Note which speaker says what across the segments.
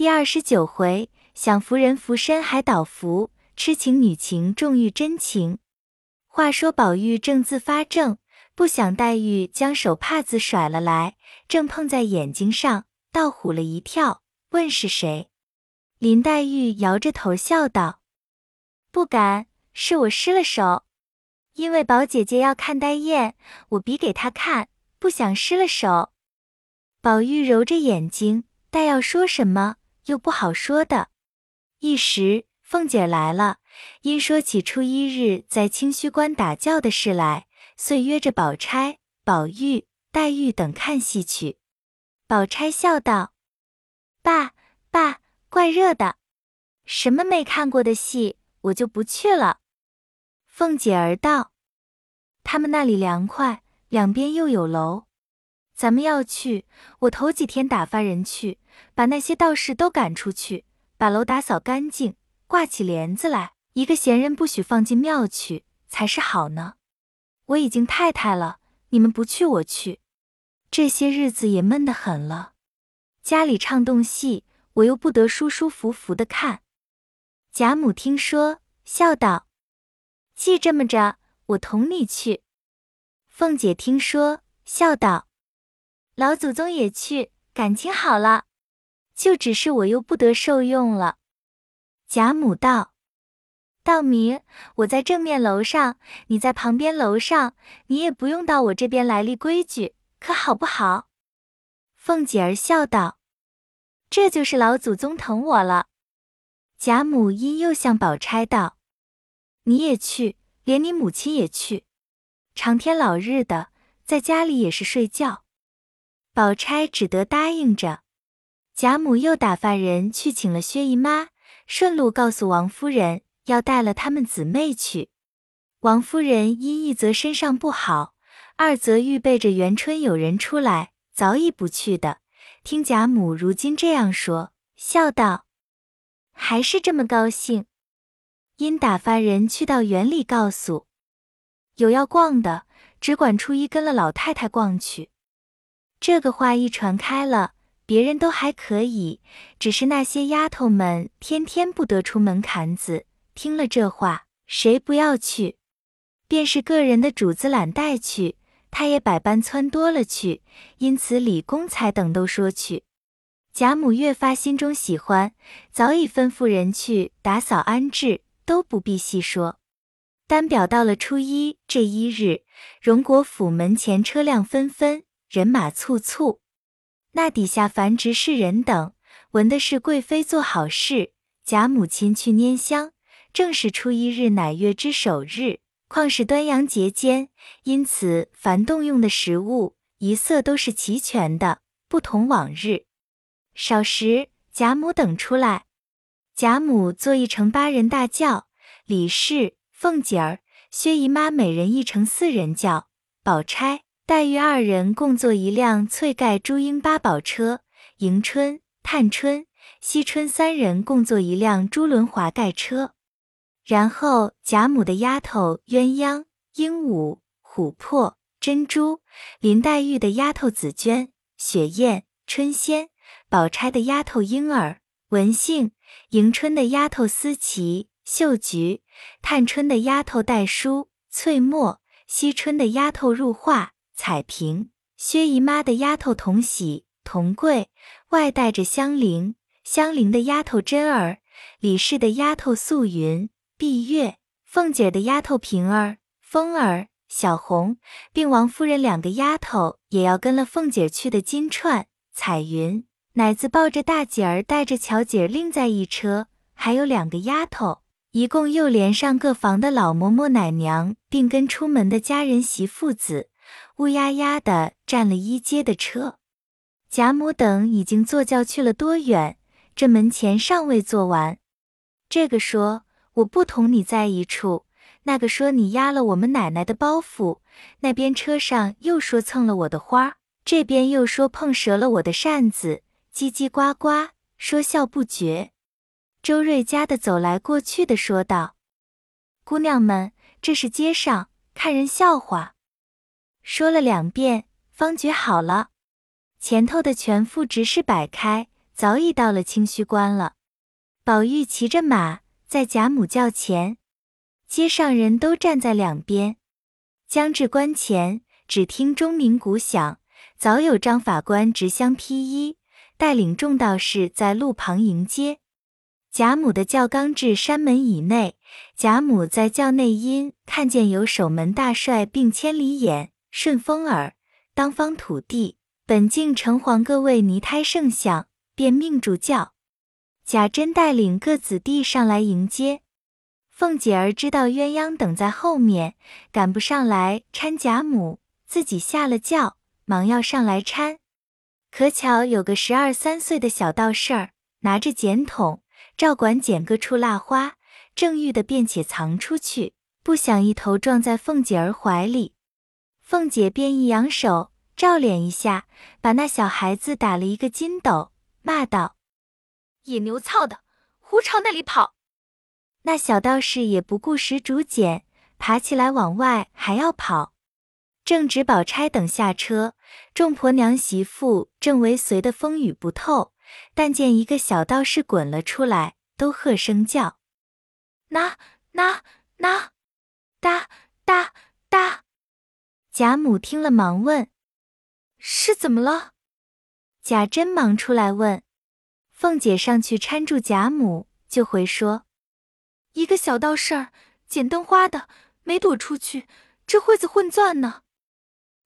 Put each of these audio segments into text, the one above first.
Speaker 1: 第二十九回，享福人福身还倒福，痴情女情重遇真情。话说宝玉正自发怔，不想黛玉将手帕子甩了来，正碰在眼睛上，倒唬了一跳，问是谁。林黛玉摇着头笑道：“不敢，是我失了手。因为宝姐姐要看黛雁，我比给她看，不想失了手。”宝玉揉着眼睛，待要说什么，又不好说的。一时凤姐来了，因说起初一日在清虚观打醮的事来，遂约着宝钗、宝玉、黛玉等看戏去。宝钗笑道：“爸爸。”怪热的，什么没看过的戏，我就不去了。凤姐儿道：“他们那里凉快，两边又有楼，咱们要去，我头几天打发人去，把那些道士都赶出去，把楼打扫干净，挂起帘子来，一个闲人不许放进庙去，才是好呢。我已经太太了，你们不去，我去。这些日子也闷得很了，家里唱动戏。”我又不得舒舒服服的看。贾母听说，笑道：“既这么着，我同你去。”凤姐听说，笑道：“老祖宗也去，感情好了。就只是我又不得受用了。”贾母道：“道明，我在正面楼上，你在旁边楼上，你也不用到我这边来立规矩，可好不好？”凤姐儿笑道。这就是老祖宗疼我了。贾母因又向宝钗道：“你也去，连你母亲也去，长天老日的，在家里也是睡觉。”宝钗只得答应着。贾母又打发人去请了薛姨妈，顺路告诉王夫人要带了她们姊妹去。王夫人因一则身上不好，二则预备着元春有人出来，早已不去的。听贾母如今这样说，笑道：“还是这么高兴。”因打发人去到园里告诉，有要逛的，只管初一跟了老太太逛去。这个话一传开了，别人都还可以，只是那些丫头们天天不得出门槛子，听了这话，谁不要去？便是个人的主子懒带去。他也百般撺多了去，因此李公才等都说去。贾母越发心中喜欢，早已吩咐人去打扫安置，都不必细说。单表到了初一这一日，荣国府门前车辆纷纷，人马簇簇。那底下凡执事人等，闻的是贵妃做好事，贾母亲去拈香，正是初一日乃月之首日。况是端阳节间，因此凡动用的食物一色都是齐全的，不同往日。少时，贾母等出来，贾母坐一乘八人大轿，李氏、凤姐儿、薛姨妈每人一乘四人轿，宝钗、黛玉二人共坐一辆翠盖朱缨八宝车，迎春、探春、惜春三人共坐一辆朱轮华盖车。然后贾母的丫头鸳鸯、鹦鹉、琥珀、珍珠，林黛玉的丫头紫鹃、雪雁、春仙，宝钗的丫头莺儿、文杏，迎春的丫头思琪、秀菊，探春的丫头黛书、翠墨，惜春的丫头入画、彩萍，薛姨妈的丫头同喜、同贵，外带着香菱，香菱的丫头真儿，李氏的丫头素云。碧月、凤姐的丫头平儿、风儿、小红，并王夫人两个丫头也要跟了凤姐去的金钏、彩云，奶子抱着大姐儿，带着巧姐儿另在一车，还有两个丫头，一共又连上各房的老嬷嬷、奶娘，并跟出门的家人媳妇子，乌压压的占了一街的车。贾母等已经坐轿去了多远，这门前尚未坐完。这个说。我不同你在一处，那个说你压了我们奶奶的包袱，那边车上又说蹭了我的花，这边又说碰折了我的扇子，叽叽呱呱说笑不绝。周瑞家的走来过去的说道：“姑娘们，这是街上看人笑话。”说了两遍，方觉好了。前头的全副执事摆开，早已到了清虚关了。宝玉骑着马在贾母轿前，街上人都站在两边。将至关前，只听钟鸣鼓响，早有张法官执香披衣，带领众道士在路旁迎接。贾母的轿刚至山门以内，贾母在轿内因看见有守门大帅并千里眼、顺风耳、当方土地、本境城隍各位泥胎圣相，便命住轿。贾珍带领各子弟上来迎接。凤姐儿知道鸳鸯等在后面，赶不上来搀贾母，自己下了轿，忙要上来搀。可巧有个十二三岁的小道士儿，拿着剪筒，照管剪各处蜡花，正欲的便且藏出去，不想一头撞在凤姐儿怀里。凤姐便一扬手，照脸一下，把那小孩子打了一个筋斗，骂道：“
Speaker 2: 野牛操的，胡朝那里跑！”
Speaker 1: 那小道士也不顾石竹简，爬起来往外还要跑。正值宝钗等下车，众婆娘媳妇正为随的风雨不透，但见一个小道士滚了出来，都喝声叫：“
Speaker 2: 那那那，哒哒哒！”
Speaker 1: 贾母听了，忙问：“
Speaker 2: 是怎么了？”
Speaker 1: 贾珍忙出来问，凤姐上去搀住贾母，就回说。
Speaker 2: 一个小道士儿捡灯花的，没躲出去，这会子混钻呢。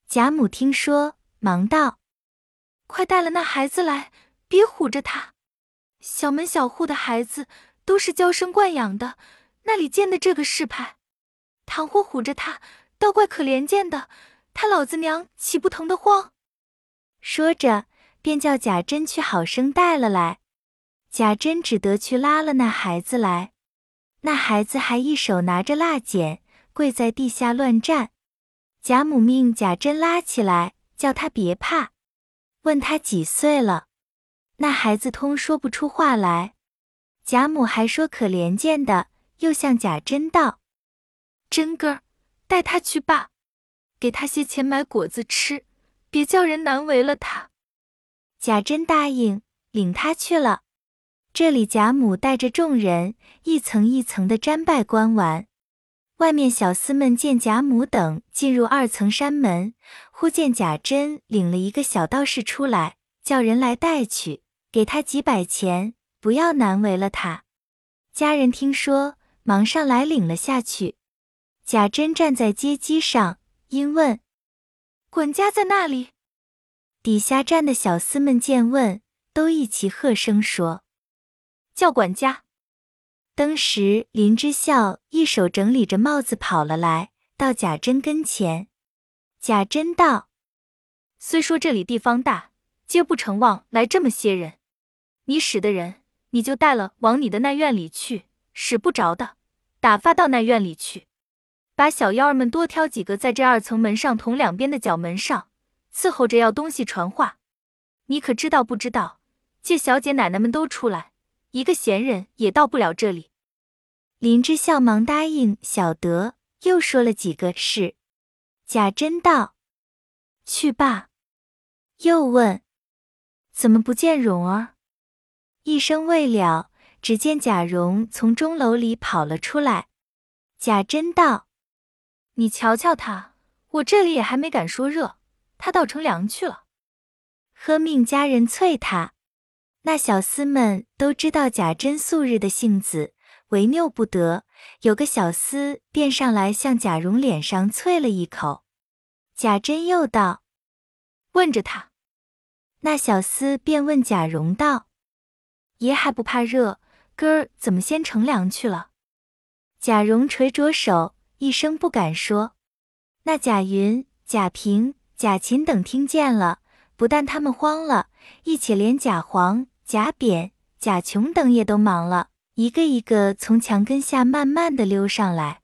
Speaker 1: 贾母听说，忙道：“
Speaker 2: 快带了那孩子来，别唬着他。小门小户的孩子都是娇生惯养的，那里见的这个世派？倘或唬着他，倒怪可怜见的，他老子娘岂不疼得慌？”
Speaker 1: 说着，便叫贾珍去好生带了来。贾珍只得去拉了那孩子来。那孩子还一手拿着蜡剪，跪在地下乱站。贾母命贾珍拉起来，叫他别怕，问他几岁了。那孩子通说不出话来。贾母还说可怜见的，又向贾珍道：“
Speaker 2: 珍哥儿，带他去吧，给他些钱买果子吃，别叫人难为了他。”
Speaker 1: 贾珍答应，领他去了。这里贾母带着众人一层一层的瞻拜观完，外面小厮们见贾母等进入二层山门，忽见贾珍领了一个小道士出来，叫人来带去，给他几百钱，不要难为了他。家人听说，忙上来领了下去。贾珍站在街基上，因问：“
Speaker 2: 管家在那里？”
Speaker 1: 底下站的小厮们见问，都一齐喝声说。
Speaker 2: 叫管家。
Speaker 1: 当时林之孝一手整理着帽子跑了来，到贾珍跟前。贾珍道：“
Speaker 2: 虽说这里地方大，皆不成望来这么些人。你使的人，你就带了往你的那院里去；使不着的，打发到那院里去。把小妖儿们多挑几个，在这二层门上同两边的角门上伺候着，要东西传话。你可知道不知道？借小姐奶奶们都出来。”一个闲人也到不了这里。
Speaker 1: 林之孝忙答应，晓得。又说了几个事。贾珍道：“去罢。”又问：“怎么不见蓉儿？”一声未了，只见贾蓉从钟楼里跑了出来。贾珍道：“
Speaker 2: 你瞧瞧他，我这里也还没敢说热，他倒乘凉去了。”
Speaker 1: 喝命家人催他。那小厮们都知道贾珍素日的性子，为拗不得。有个小厮便上来向贾蓉脸上啐了一口。贾珍又道：“
Speaker 2: 问着他。”
Speaker 1: 那小厮便问贾蓉道：“爷还不怕热，哥儿怎么先乘凉去了？”贾蓉垂着手，一声不敢说。那贾云、贾平、贾琴等听见了，不但他们慌了，一起连贾黄。贾扁、贾琼等也都忙了，一个一个从墙根下慢慢的溜上来。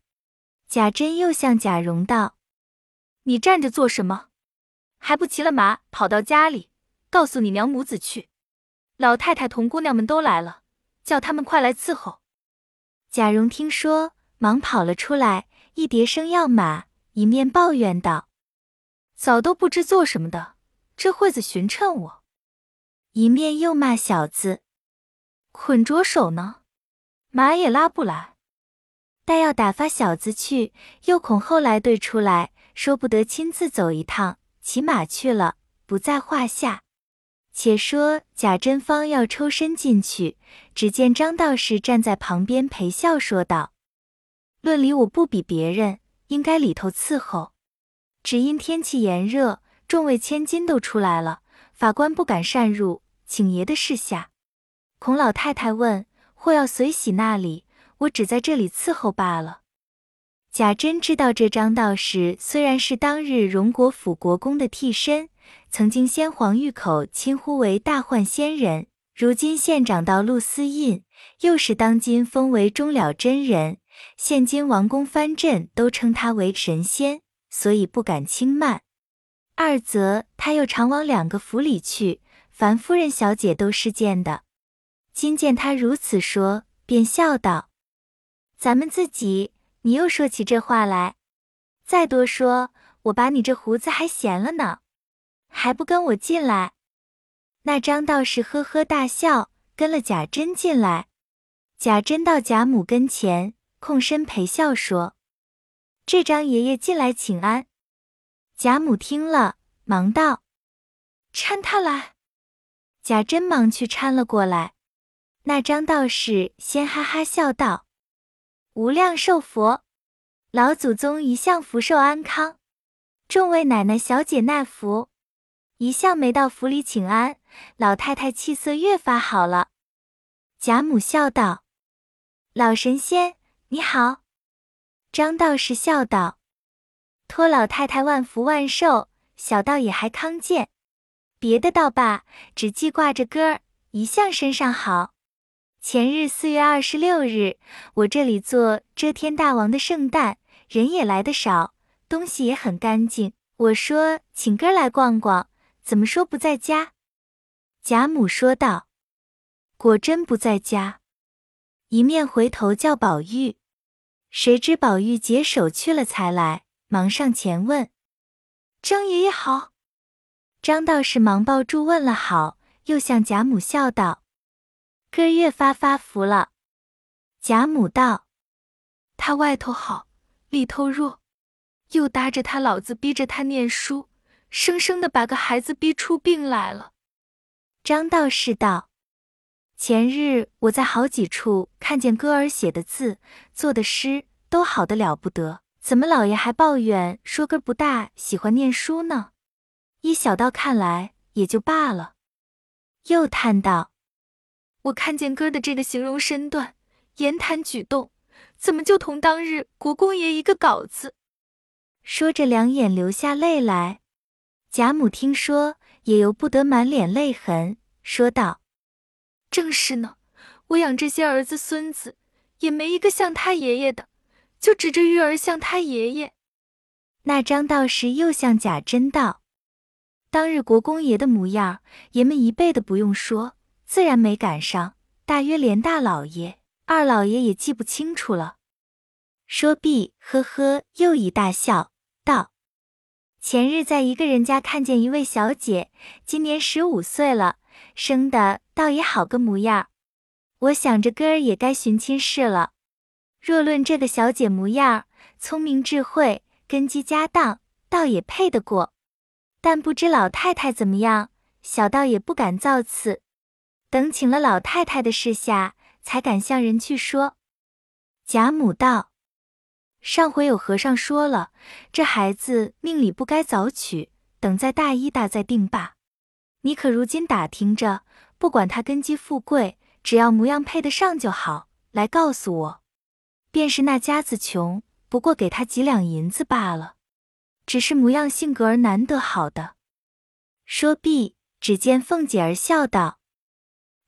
Speaker 1: 贾珍又向贾蓉道：“
Speaker 2: 你站着做什么？还不骑了马跑到家里，告诉你娘母子去。老太太同姑娘们都来了，叫他们快来伺候。”
Speaker 1: 贾蓉听说，忙跑了出来，一叠声要马，一面抱怨道：“
Speaker 2: 早都不知做什么的，这会子寻趁我。”
Speaker 1: 一面又骂小子：“
Speaker 2: 捆着手呢，马也拉不来。”
Speaker 1: 待要打发小子去，又恐后来对出来说不得亲自走一趟，骑马去了，不在话下。且说贾珍芳要抽身进去，只见张道士站在旁边陪笑说道：“论理我不比别人，应该里头伺候。只因天气炎热，众位千金都出来了，法官不敢擅入，请爷的示下。孔老太太问，或要随喜那里，我只在这里伺候罢了。”贾珍知道这张道士虽然是当日荣国府国公的替身。曾经先皇御口亲呼为大幻仙人，如今现长到陆思印，又是当今封为终了真人，现今王公藩镇都称他为神仙，所以不敢轻慢。二则他又常往两个府里去，凡夫人小姐都是见的。今见他如此说，便笑道：“咱们自己，你又说起这话来，再多说，我把你这胡子还嫌了呢。”还不跟我进来？那张道士呵呵大笑，跟了贾珍进来。贾珍到贾母跟前，空身陪笑说：“这张爷爷进来请安。”贾母听了，忙道：“搀他来。”贾珍忙去搀了过来。那张道士先哈哈笑道：“无量寿佛，老祖宗一向福寿安康，众位奶奶小姐奈福。”一向没到府里请安，老太太气色越发好了。贾母笑道：“老神仙你好。”张道士笑道：“托老太太万福万寿，小道也还康健。别的倒罢，只记挂着歌儿，一向身上好。前日四月二十六日，我这里做遮天大王的圣诞，人也来的少，东西也很干净。我说请哥来逛逛。”怎么说不在家？贾母说道：“果真不在家。”一面回头叫宝玉，谁知宝玉解手去了，才来，忙上前问：“张爷爷好。”张道士忙抱住问了好，又向贾母笑道：“哥越发发福了。”贾母道：“
Speaker 2: 他外头好，里头弱，又搭着他老子逼着他念书。”生生的把个孩子逼出病来了。
Speaker 1: 张道士道：“前日我在好几处看见哥儿写的字、作的诗，都好的了不得。怎么老爷还抱怨说哥不大喜欢念书呢？依小道看来也就罢了。”又叹道：“
Speaker 2: 我看见哥的这个形容身段、言谈举动，怎么就同当日国公爷一个稿子？”
Speaker 1: 说着，两眼流下泪来。贾母听说，也由不得满脸泪痕，说道：“
Speaker 2: 正是呢，我养这些儿子孙子，也没一个像他爷爷的，就指着玉儿像他爷爷。”
Speaker 1: 那张道士又向贾珍道：“当日国公爷的模样，爷们一辈的不用说，自然没赶上。大约连大老爷、二老爷也记不清楚了。”说毕，呵呵，又一大笑，道。前日在一个人家看见一位小姐，今年十五岁了，生的倒也好个模样。我想着哥儿也该寻亲事了。若论这个小姐模样，聪明智慧，根基家当，倒也配得过。但不知老太太怎么样，小道也不敢造次。等请了老太太的示下，才敢向人去说。贾母道。上回有和尚说了，这孩子命里不该早娶，等在大一大再定罢。你可如今打听着，不管他根基富贵，只要模样配得上就好，来告诉我。便是那家子穷，不过给他几两银子罢了。只是模样性格儿难得好的。说毕，只见凤姐儿笑道：“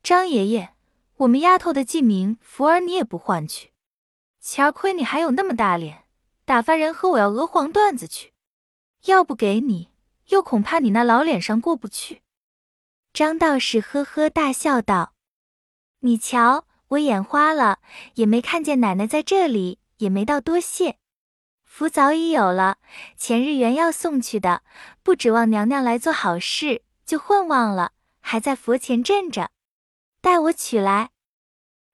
Speaker 1: 张爷爷，我们丫头的记名福儿你也不换去。”前儿亏你还有那么大脸，打发人和我要鹅黄缎子去，要不给你，又恐怕你那老脸上过不去。张道士呵呵大笑道：“你瞧，我眼花了，也没看见奶奶在这里，也没道多谢。福早已有了，前日原要送去的，不指望娘娘来做好事，就混忘了，还在佛前镇着，待我取来。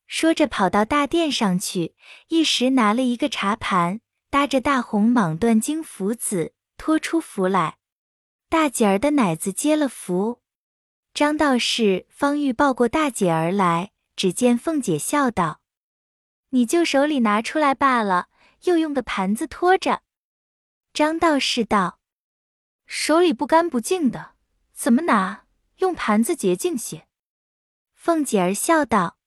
Speaker 1: 说着，跑到大殿上去，一时拿了一个茶盘，搭着大红蟒缎经符子，托出符来。大姐儿的奶子接了符，张道士方欲抱过大姐儿来，只见凤姐笑道：“你就手里拿出来罢了，又用个盘子托着。”张道士道：“
Speaker 2: 手里不干不净的，怎么拿？用盘子洁净些。”
Speaker 1: 凤姐儿笑道：“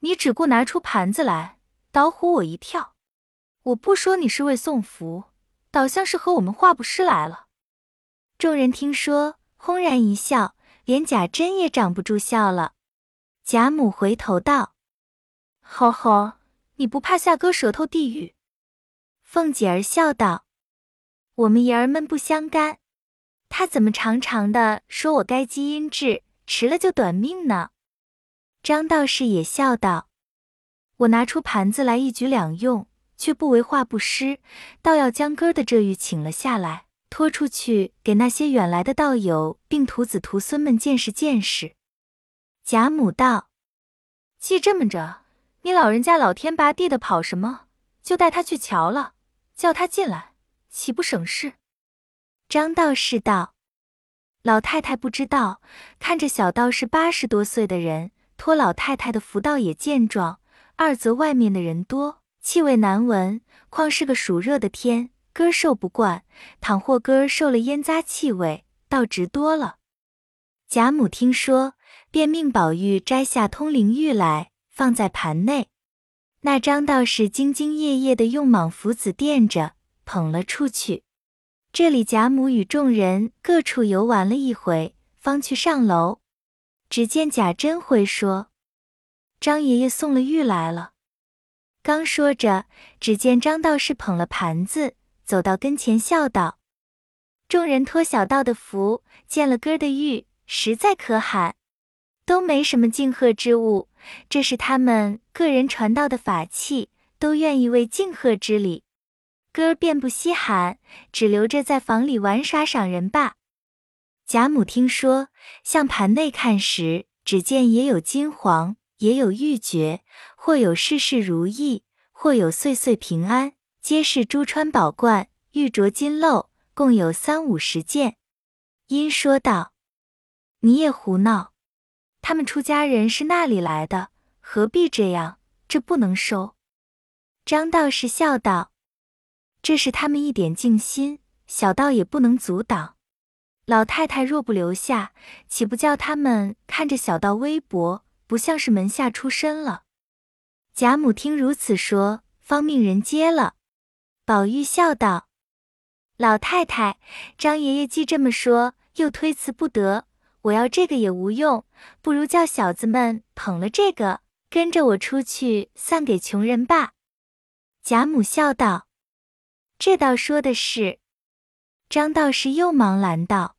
Speaker 2: 你只顾拿出盘子来，倒唬我一跳。我不说你是为送福，倒像是和我们画布施来了。”
Speaker 1: 众人听说，轰然一笑，连贾珍也掌不住笑了。贾母回头道：“
Speaker 2: 吼吼，你不怕下割舌头地狱？”
Speaker 1: 凤姐儿笑道：“我们爷儿们不相干，他怎么常常的说我该积阴质，迟了就短命呢？”张道士也笑道：“
Speaker 2: 我拿出盘子来一举两用，却不为画布施，倒要将哥的这玉请了下来。”拖出去给那些远来的道友并徒子徒孙们见识见识。
Speaker 1: 贾母道：“
Speaker 2: 既这么着，你老人家老天拔地的跑什么？就带他去瞧了，叫他进来，岂不省事？”
Speaker 1: 张道士道：“老太太不知道，看着小道士八十多岁的人，托老太太的福倒也健壮；二则外面的人多，气味难闻，况是个暑热的天。”哥受不惯，倘或哥受了烟渣气味，倒值多了。贾母听说，便命宝玉摘下通灵玉来，放在盘内。那张道士兢兢业业的用蟒符子垫着，捧了出去。这里贾母与众人各处游玩了一回，方去上楼。只见贾珍回说：“张爷爷送了玉来了。”刚说着，只见张道士捧了盘子。走到跟前，笑道：“众人托小道的福，见了哥的玉，实在可罕，都没什么敬贺之物。这是他们个人传道的法器，都愿意为敬贺之礼。哥便不稀罕，只留着在房里玩耍赏人罢。”贾母听说，向盘内看时，只见也有金黄，也有玉珏，或有事事如意，或有岁岁平安。皆是珠穿宝冠，玉镯金镂，共有三五十件。因说道：“你也胡闹！他们出家人是那里来的？何必这样？这不能收。”张道士笑道：“这是他们一点静心，小道也不能阻挡。老太太若不留下，岂不叫他们看着小道微薄，不像是门下出身了？”贾母听如此说，方命人接了。宝玉笑道：“老太太，张爷爷既这么说，又推辞不得。我要这个也无用，不如叫小子们捧了这个，跟着我出去散给穷人吧。”贾母笑道：“这倒说的是。”张道士又忙拦道：“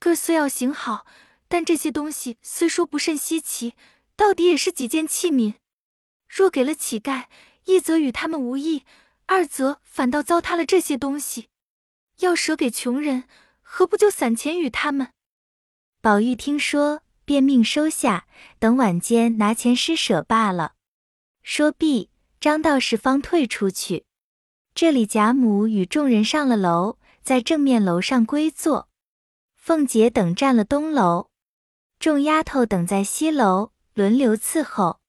Speaker 2: 哥虽要行好，但这些东西虽说不甚稀奇，到底也是几件器皿。若给了乞丐，一则与他们无益。”二则反倒糟蹋了这些东西，要舍给穷人，何不就散钱与他们？
Speaker 1: 宝玉听说，便命收下，等晚间拿钱施舍罢了。说毕，张道士方退出去。这里贾母与众人上了楼，在正面楼上归坐。凤姐等占了东楼，众丫头等在西楼，轮流伺候。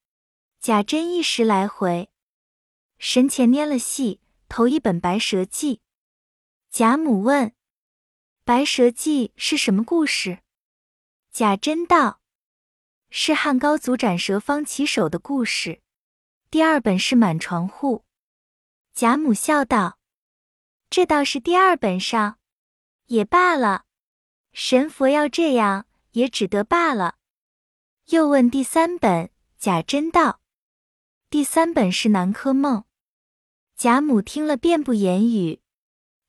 Speaker 1: 贾珍一时来回。神前拈了戏，头一本《白蛇记》。贾母问：“《白蛇记》是什么故事？”贾珍道：“是汉高祖斩蛇方起手的故事。”第二本是《满床户》。贾母笑道：“这倒是第二本上，也罢了。神佛要这样，也只得罢了。”又问第三本，贾珍道：“第三本是《南柯梦》。”贾母听了，便不言语。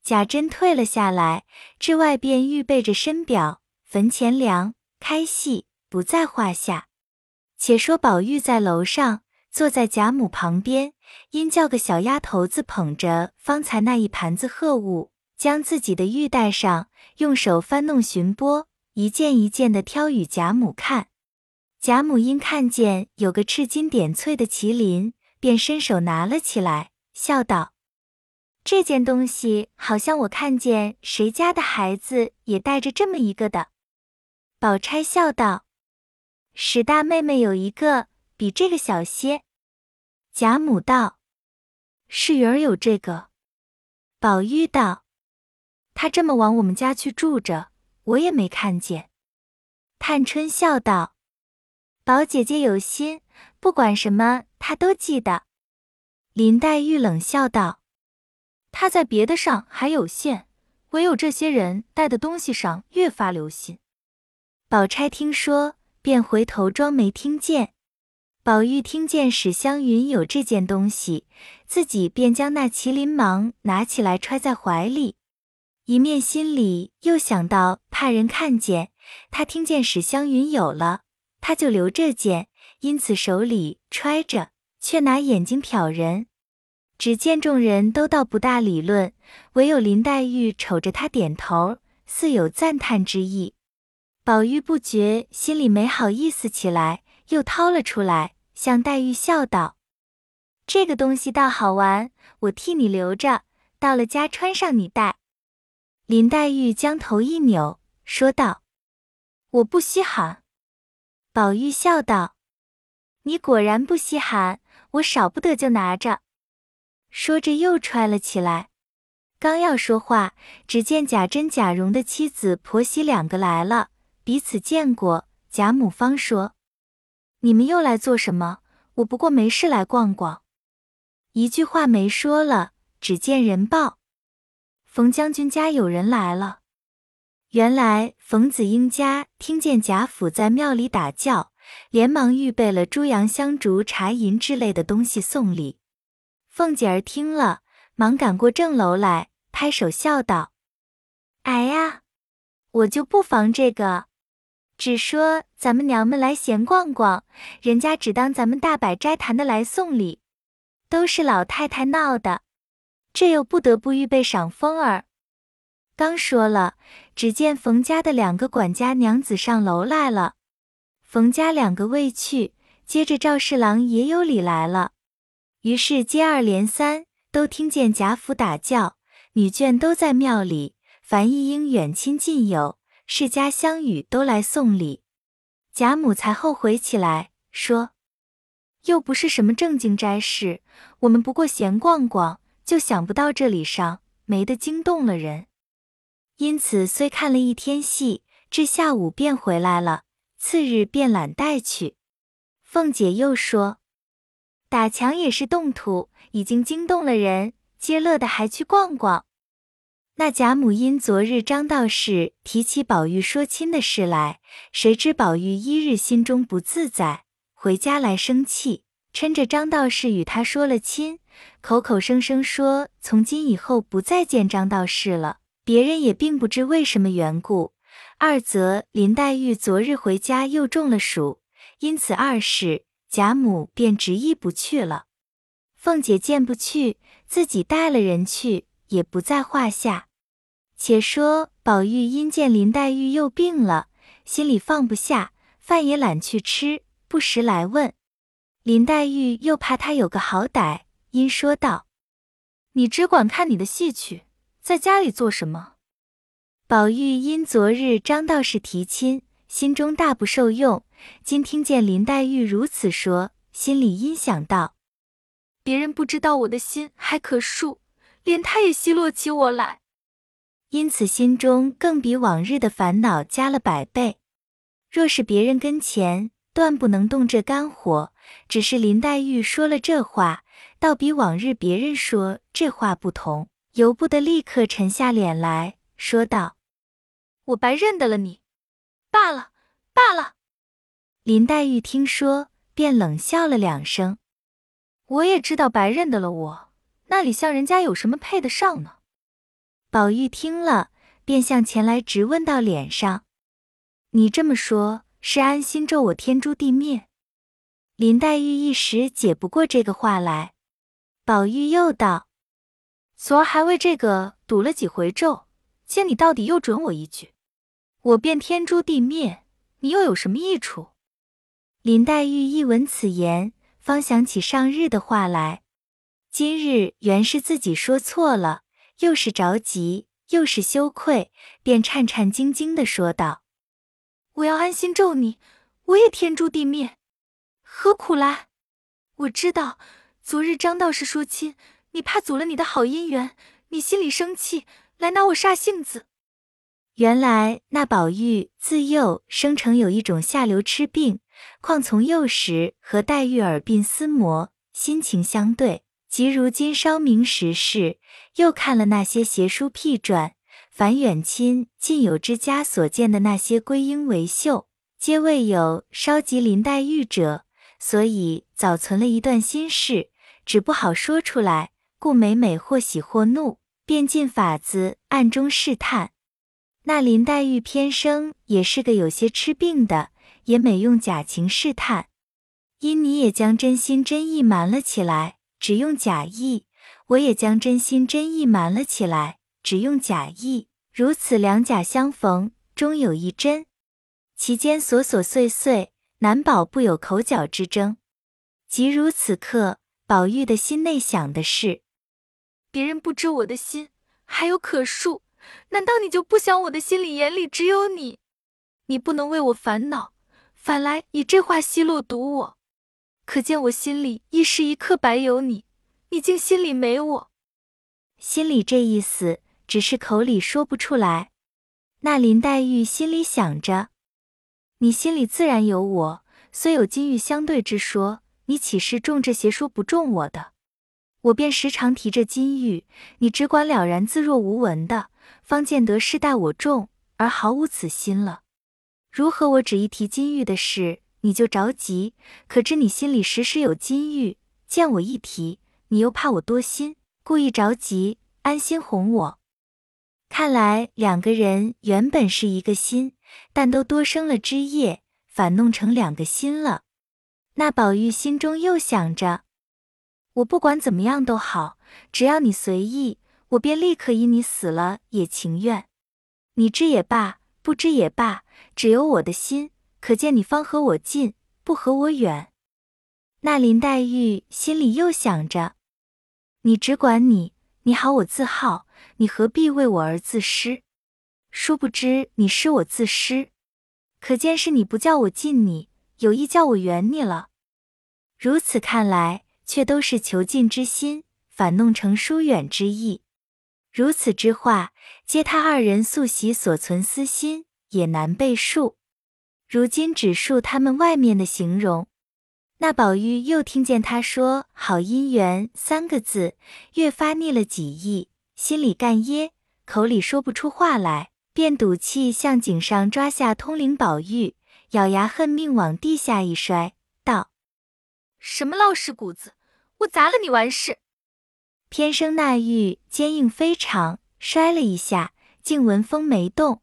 Speaker 1: 贾珍退了下来，至外边预备着深表、坟前凉，开戏不在话下。且说宝玉在楼上，坐在贾母旁边，因叫个小丫头子捧着方才那一盘子贺物，将自己的玉带上，用手翻弄寻拨，一件一件的挑与贾母看。贾母因看见有个赤金点翠的麒麟，便伸手拿了起来，笑道：“这件东西好像我看见谁家的孩子也带着这么一个的。”宝钗笑道：“史大妹妹有一个比这个小些。”贾母道：“是云儿有这个。”宝玉道：“他这么往我们家去住着，我也没看见。”探春笑道。宝姐姐有心，不管什么她都记得。林黛玉冷笑道：“
Speaker 2: 她在别的上还有限，唯有这些人带的东西上越发留心。”
Speaker 1: 宝钗听说，便回头装没听见。宝玉听见史湘云有这件东西，自己便将那麒麟芒拿起来揣在怀里，一面心里又想到怕人看见，他听见史湘云有了。他就留这件，因此手里揣着，却拿眼睛瞟人。只见众人都倒不大理论，唯有林黛玉瞅着他点头，似有赞叹之意。宝玉不觉心里没好意思起来，又掏了出来，向黛玉笑道：“这个东西倒好玩，我替你留着，到了家穿上你戴。”林黛玉将头一扭，说道：“
Speaker 2: 我不稀罕。”
Speaker 1: 宝玉笑道：“你果然不稀罕，我少不得就拿着。”说着又揣了起来。刚要说话，只见贾珍、贾蓉的妻子、婆媳两个来了，彼此见过。贾母方说：“你们又来做什么？我不过没事来逛逛。”一句话没说了，只见人报：“冯将军家有人来了。”原来冯子英家听见贾府在庙里打叫，连忙预备了猪羊香烛茶银之类的东西送礼。凤姐儿听了，忙赶过正楼来，拍手笑道：“哎呀，我就不妨这个，只说咱们娘们来闲逛逛，人家只当咱们大摆斋坛的来送礼，都是老太太闹的，这又不得不预备赏风儿。”刚说了，只见冯家的两个管家娘子上楼来了。冯家两个未去，接着赵侍郎也有礼来了。于是接二连三，都听见贾府打叫，女眷都在庙里，凡一应远亲近友、世家乡与都来送礼。贾母才后悔起来，说：“又不是什么正经斋事，我们不过闲逛逛，就想不到这里上，没得惊动了人。”因此，虽看了一天戏，至下午便回来了。次日便揽带去。凤姐又说：“打墙也是动土，已经惊动了人，皆乐的还去逛逛。”那贾母因昨日张道士提起宝玉说亲的事来，谁知宝玉一日心中不自在，回家来生气，趁着张道士与他说了亲，口口声声说从今以后不再见张道士了。别人也并不知为什么缘故。二则林黛玉昨日回家又中了暑，因此二事贾母便执意不去了。凤姐见不去，自己带了人去，也不在话下。且说宝玉因见林黛玉又病了，心里放不下，饭也懒去吃，不时来问林黛玉，又怕他有个好歹，因说道：“
Speaker 2: 你只管看你的戏去。”在家里做什么？
Speaker 1: 宝玉因昨日张道士提亲，心中大不受用。今听见林黛玉如此说，心里因想道：
Speaker 2: 别人不知道我的心还可恕，连他也奚落起我来。
Speaker 1: 因此心中更比往日的烦恼加了百倍。若是别人跟前，断不能动这肝火。只是林黛玉说了这话，倒比往日别人说这话不同。由不得立刻沉下脸来说道：“
Speaker 2: 我白认得了你，罢了罢了。”
Speaker 1: 林黛玉听说，便冷笑了两声。
Speaker 2: 我也知道白认得了我，那里像人家有什么配得上呢？
Speaker 1: 宝玉听了，便向前来直问到脸上：“你这么说，是安心咒我天诛地灭？”林黛玉一时解不过这个话来。宝玉又道。
Speaker 2: 昨儿还为这个赌了几回咒，今你到底又准我一句，我便天诛地灭，你又有什么益处？
Speaker 1: 林黛玉一闻此言，方想起上日的话来。今日原是自己说错了，又是着急，又是羞愧，便颤颤兢兢的说道：“
Speaker 2: 我要安心咒你，我也天诛地灭，何苦来？我知道昨日张道士说亲，你怕阻了你的好姻缘，你心里生气，来拿我煞性子。”
Speaker 1: 原来那宝玉自幼生成有一种下流痴病，况从幼时和黛玉耳鬓厮磨，心情相对，即如今稍明时事，又看了那些邪书僻传，凡远亲近友之家所见的那些归英为秀，皆未有稍及林黛玉者，所以早存了一段心事，只不好说出来，故每每或喜或怒，便尽法子暗中试探。那林黛玉偏生也是个有些痴病的，也每用假情试探。因你也将真心真意瞒了起来，只用假意；我也将真心真意瞒了起来，只用假意。如此两假相逢，终有一真。其间琐琐碎碎，难保不有口角之争。即如此刻，宝玉的心内想的是：
Speaker 2: 别人不知我的心，还有可恕。难道你就不想我的心里眼里只有你？你不能为我烦恼，反来以这话奚落毒我？可见我心里一时一刻白有你，你竟心里没我。
Speaker 1: 心里这意思，只是口里说不出来。那林黛玉心里想着，你心里自然有我，虽有金玉相对之说，你岂是中这邪说不中我的？我便时常提着金玉，你只管了然自若无闻的。方见得是待我重，而毫无此心了。如何我只一提金玉的事，你就着急？可知你心里时时有金玉，见我一提，你又怕我多心，故意着急，安心哄我。看来两个人原本是一个心，但都多生了枝叶，反弄成两个心了。那宝玉心中又想着，我不管怎么样都好，只要你随意。我便立刻因你死了也情愿，你知也罢，不知也罢，只有我的心，可见你方和我近，不和我远。那林黛玉心里又想着，你只管你，你好我自好，你何必为我而自失？殊不知你失我自失，可见是你不叫我近你，有意叫我远你了。如此看来，却都是求近之心，反弄成疏远之意。如此之话，皆他二人素习所存私心，也难背述。如今只述他们外面的形容。那宝玉又听见他说“好姻缘”三个字，越发腻了几意，心里干噎，口里说不出话来，便赌气向井上抓下通灵宝玉，咬牙恨命往地下一摔，道：“
Speaker 2: 什么闹事谷子，我砸了你完事！”
Speaker 1: 偏生那玉坚硬非常，摔了一下，竟闻风没动。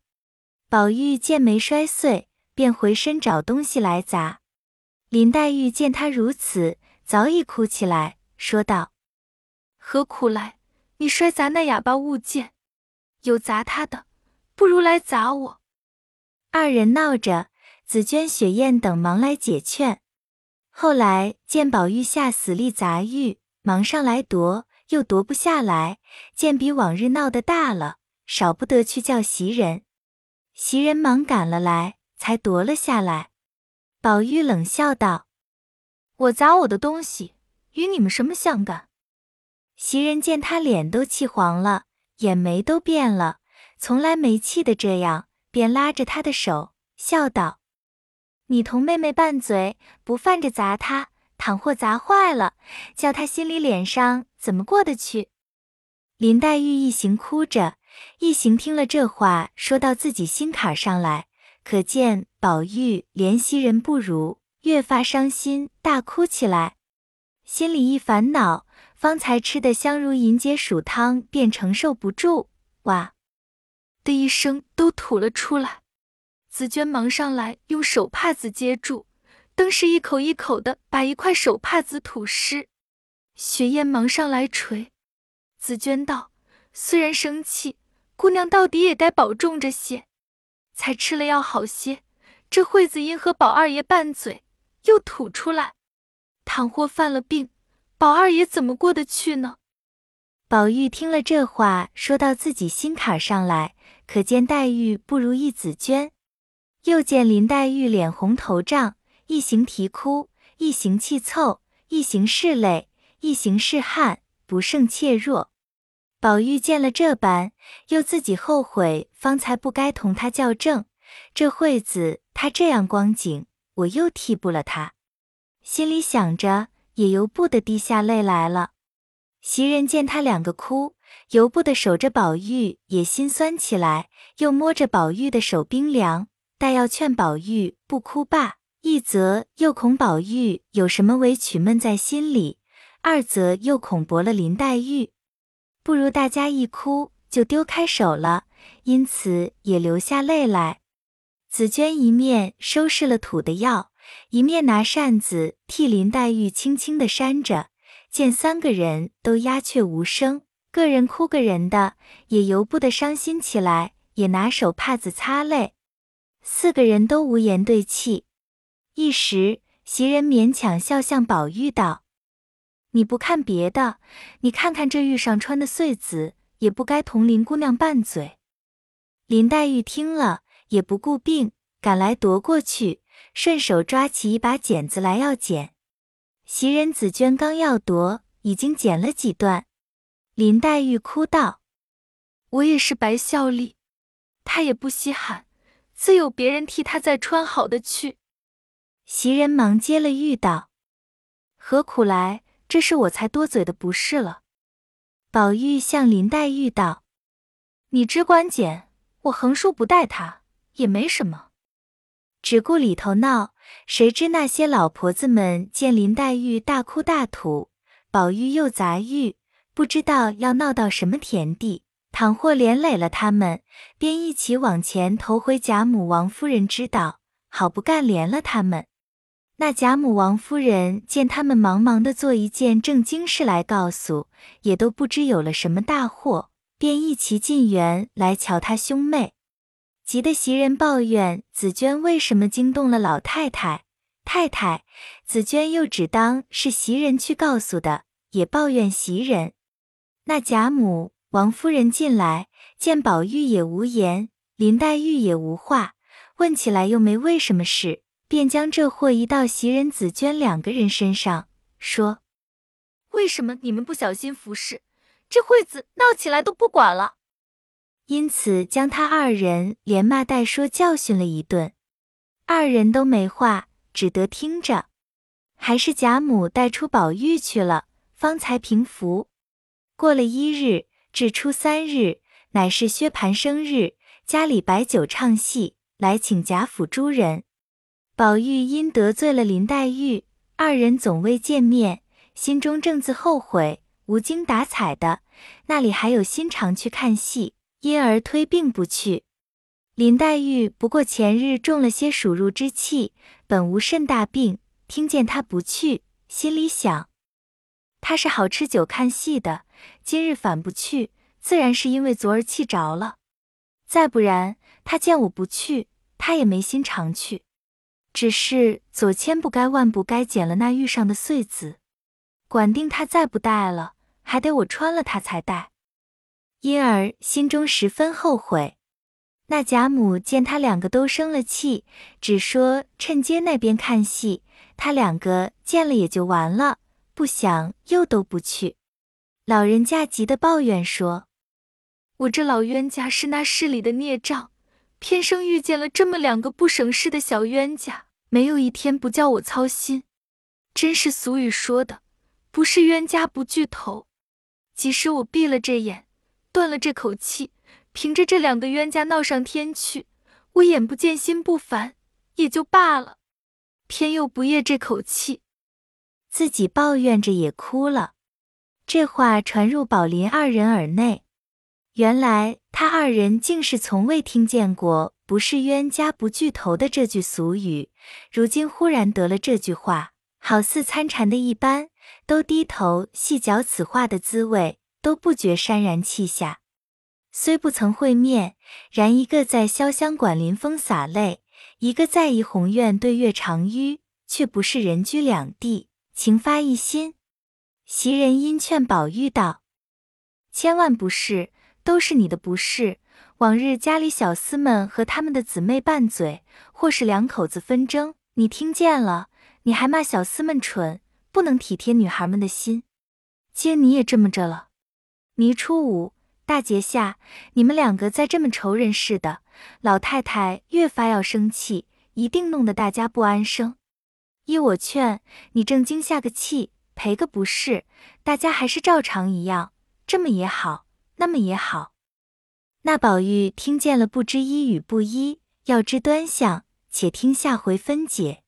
Speaker 1: 宝玉见没摔碎，便回身找东西来砸。林黛玉见他如此，早已哭起来，说道：“
Speaker 2: 何苦来？你摔砸那哑巴物件，有砸他的，不如来砸我。”
Speaker 1: 二人闹着，紫鹃、雪雁等忙来解劝。后来见宝玉下死力砸玉，忙上来夺。又夺不下来，见比往日闹得大了，少不得去叫袭人。袭人忙赶了来，才夺了下来。宝玉冷笑道：“
Speaker 2: 我砸我的东西，与你们什么相干？”
Speaker 1: 袭人见他脸都气黄了，眼眉都变了，从来没气的这样，便拉着他的手，笑道：“你同妹妹拌嘴，不犯着砸他。”倘或砸坏了，叫他心里脸上怎么过得去？林黛玉一行哭着，一行听了这话，说到自己心坎上来，可见宝玉怜惜人不如，越发伤心，大哭起来。心里一烦恼，方才吃的香如银解暑汤，便承受不住，哇
Speaker 2: 的一声都吐了出来。紫鹃忙上来，用手帕子接住。登时一口一口的把一块手帕子吐湿，雪雁忙上来捶。紫鹃道：“虽然生气，姑娘到底也该保重着些。”才吃了药好些。这惠子因和宝二爷拌嘴，又吐出来。倘或犯了病，宝二爷怎么过得去呢？
Speaker 1: 宝玉听了这话，说到自己心坎上来，可见黛玉不如意紫娟。又见林黛玉脸红头胀，一行啼哭，一行气凑，一行拭泪，一行拭汗，不胜怯弱。宝玉见了这般，又自己后悔，方才不该同他较正。这惠子他这样光景，我又替不了他。心里想着，也由不得滴下泪来了。袭人见他两个哭，由不得守着宝玉，也心酸起来，又摸着宝玉的手冰凉，待要劝宝玉不哭罢，一则又恐宝玉有什么委屈闷在心里，二则又恐驳了林黛玉，不如大家一哭就丢开手了，因此也流下泪来。紫娟一面收拾了土的药，一面拿扇子替林黛玉轻轻的扇着。见三个人都鸦雀无声，个人哭个人的，也由不得伤心起来，也拿手帕子擦泪。四个人都无言对泣。一时，袭人勉强笑向宝玉道：“你不看别的，你看看这玉上穿的穗子，也不该同林姑娘拌嘴。”林黛玉听了。也不顾病，赶来夺过去，顺手抓起一把剪子来要剪。袭人、紫娟刚要夺，已经剪了几段。林黛玉哭道：“
Speaker 2: 我也是白效力，她也不稀罕，自有别人替她再穿好的去。”
Speaker 1: 袭人忙接了玉道：“何苦来？这是我才多嘴的不是了。”宝玉向林黛玉道：“
Speaker 2: 你只管捡，我横竖不带她。”也没什么，
Speaker 1: 只顾里头闹。谁知那些老婆子们见林黛玉大哭大吐，宝玉又砸玉，不知道要闹到什么田地。倘或连累了他们，便一起往前投回贾母、王夫人知道，好不干连了他们。那贾母、王夫人见他们忙忙的做一件正经事来告诉，也都不知有了什么大祸，便一齐进园来瞧他兄妹。急得袭人抱怨紫娟为什么惊动了老太太、太太，紫娟又只当是袭人去告诉的，也抱怨袭人。那贾母、王夫人进来，见宝玉也无言，林黛玉也无话，问起来又没为什么事，便将这货移到袭人、紫娟两个人身上，说：“
Speaker 2: 为什么你们不小心服侍，这惠子闹起来都不管了？”
Speaker 1: 因此将他二人连骂带说教训了一顿，二人都没话，只得听着。还是贾母带出宝玉去了，方才平服。过了一日，至初三日，乃是薛蟠生日，家里摆酒唱戏，来请贾府诸人。宝玉因得罪了林黛玉，二人总未见面，心中正自后悔，无精打采的，那里还有心肠去看戏？因而推病不去。林黛玉不过前日中了些暑入之气，本无甚大病。听见他不去，心里想，他是好吃酒看戏的，今日反不去，自然是因为昨儿气着了。再不然，他见我不去，他也没心常去。只是左千不该万不该捡了那玉上的穗子，管定他再不戴了，还得我穿了他才戴。因而心中十分后悔。那贾母见他两个都生了气，只说趁街那边看戏，他两个见了也就完了。不想又都不去。老人家急得抱怨说：“
Speaker 2: 我这老冤家是那市里的孽障，偏生遇见了这么两个不省事的小冤家，没有一天不叫我操心。真是俗语说的，不是冤家不聚头。即使我闭了这眼。”断了这口气，凭着这两个冤家闹上天去，我眼不见心不烦也就罢了，偏又不咽这口气，
Speaker 1: 自己抱怨着也哭了。这话传入宝林二人耳内，原来他二人竟是从未听见过“不是冤家不聚头”的这句俗语，如今忽然得了这句话，好似参禅的一般，都低头细嚼此话的滋味。都不觉潸然泣下，虽不曾会面，然一个在潇湘馆临风洒泪，一个在怡红院对月长吁，却不是人居两地，情发一心。袭人因劝宝玉道：“千万不是，都是你的不是。往日家里小厮们和他们的姊妹拌嘴，或是两口子纷争，你听见了，你还骂小厮们蠢，不能体贴女孩们的心。今你也这么着了。你初五大节下，你们两个再这么仇人似的，老太太越发要生气，一定弄得大家不安生。依我劝，你正经下个气。”赔个不是，大家还是照常一样，这么也好，那么也好。那宝玉听见了，不知一与不一，要知端详，且听下回分解。